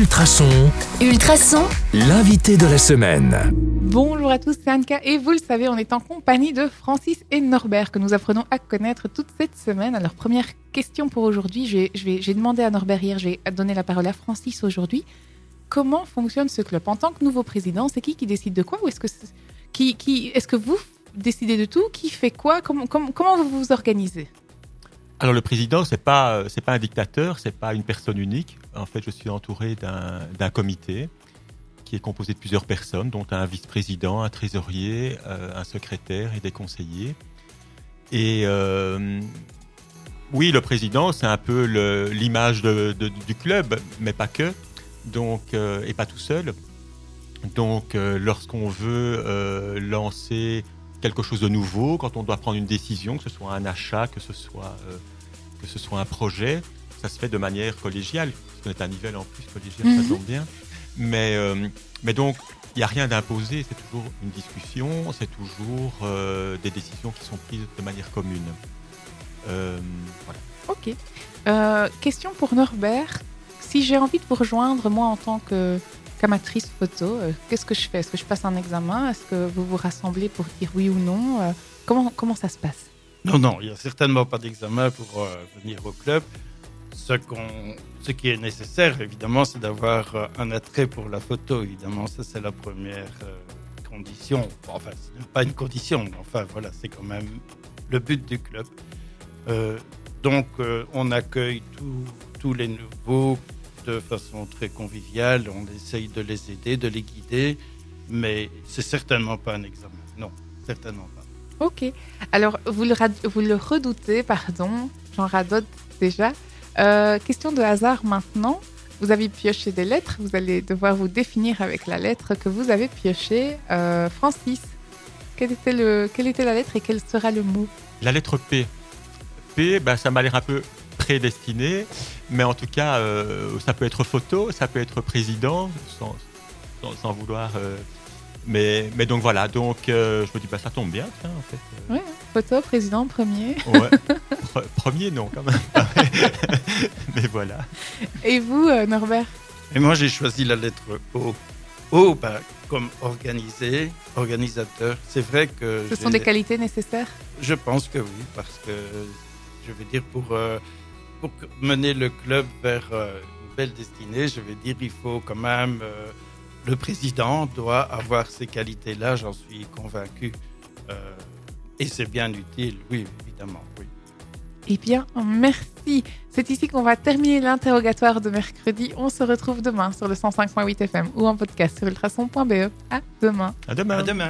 Ultrason, Ultrason, l'invité de la semaine. Bonjour à tous, c'est Anka et vous le savez, on est en compagnie de Francis et Norbert que nous apprenons à connaître toute cette semaine. Alors première question pour aujourd'hui, j'ai je vais- j'ai demandé à Norbert hier, j'ai donné la parole à Francis aujourd'hui. Comment fonctionne ce club En tant que nouveau président, c'est qui qui décide de quoi Ou est-ce que, qui, qui, est-ce que vous décidez de tout? Qui fait quoi? Comment, comment, comment vous vous organisez? Alors le président, c'est pas euh, pas un dictateur, c'est pas une personne unique. En fait, je suis entouré d'un comité qui est composé de plusieurs personnes, dont un vice-président, un trésorier, euh, un secrétaire et des conseillers. Et euh, oui, le président, c'est un peu l'image du club, mais pas que. Donc et pas tout seul. Donc lorsqu'on veut lancer quelque chose de nouveau, quand on doit prendre une décision, que ce soit un achat, que ce soit, euh, que ce soit un projet, ça se fait de manière collégiale. Parce qu'on est à Nivelles en plus, collégial, Mhm. ça tombe bien. Mais, euh, mais donc, il n'y a rien d'imposé, c'est toujours une discussion, c'est toujours euh, des décisions qui sont prises de manière commune. Voilà. Ok. Question pour Norbert. Si j'ai envie de vous rejoindre, moi, en tant que qu'amatrice photo, euh, qu'est-ce que je fais? Est-ce que je passe un examen? Est-ce que vous vous rassemblez pour dire oui ou non? Euh, comment, comment ça se passe? Non, non, il n'y a certainement pas d'examen pour euh, venir au club. Ce, qu'on- ce qui est nécessaire, évidemment, c'est d'avoir un attrait pour la photo. Évidemment, ça, c'est la première condition. Enfin, c'est pas une condition, mais enfin, voilà, c'est quand même le but du club. Donc, on accueille tous les nouveaux de façon très conviviale. On essaye de les aider, de les guider, mais c'est certainement pas un examen. Non, certainement pas. Ok. Alors, vous le, rad- vous le redoutez, pardon, j'en radote déjà. Euh, question de hasard maintenant. Vous avez pioché des lettres, vous allez devoir vous définir avec la lettre que vous avez piochée. Euh, Francis, quelle était, le, quelle était la lettre et quel sera le mot? La lettre P. P, ben, ça m'a l'air un peu prédestiné, mais en tout cas, euh, ça peut être photo, ça peut être président, sans, sans, sans vouloir. euh, mais, mais donc voilà, donc euh, je me dis, bah, ça tombe bien, tiens, en fait. euh, Ouais, photo, président, premier. ouais. Pre- premier, non, quand même. mais voilà. Et vous, Norbert? Et moi, j'ai choisi la lettre O. O, bah, comme organisé, organisateur. C'est vrai que Ce sont des qualités nécessaires? Je pense que oui, parce que je veux dire pour euh, pour mener le club vers euh, une belle destinée, je veux dire il faut quand même euh, le président doit avoir ces qualités-là, j'en suis convaincu. Euh, et c'est bien utile, oui, évidemment, oui. Eh bien, merci. C'est ici qu'on va terminer l'interrogatoire de mercredi. On se retrouve demain sur le 105.8 FM ou en podcast sur ultrason.be. À demain. À demain. À demain.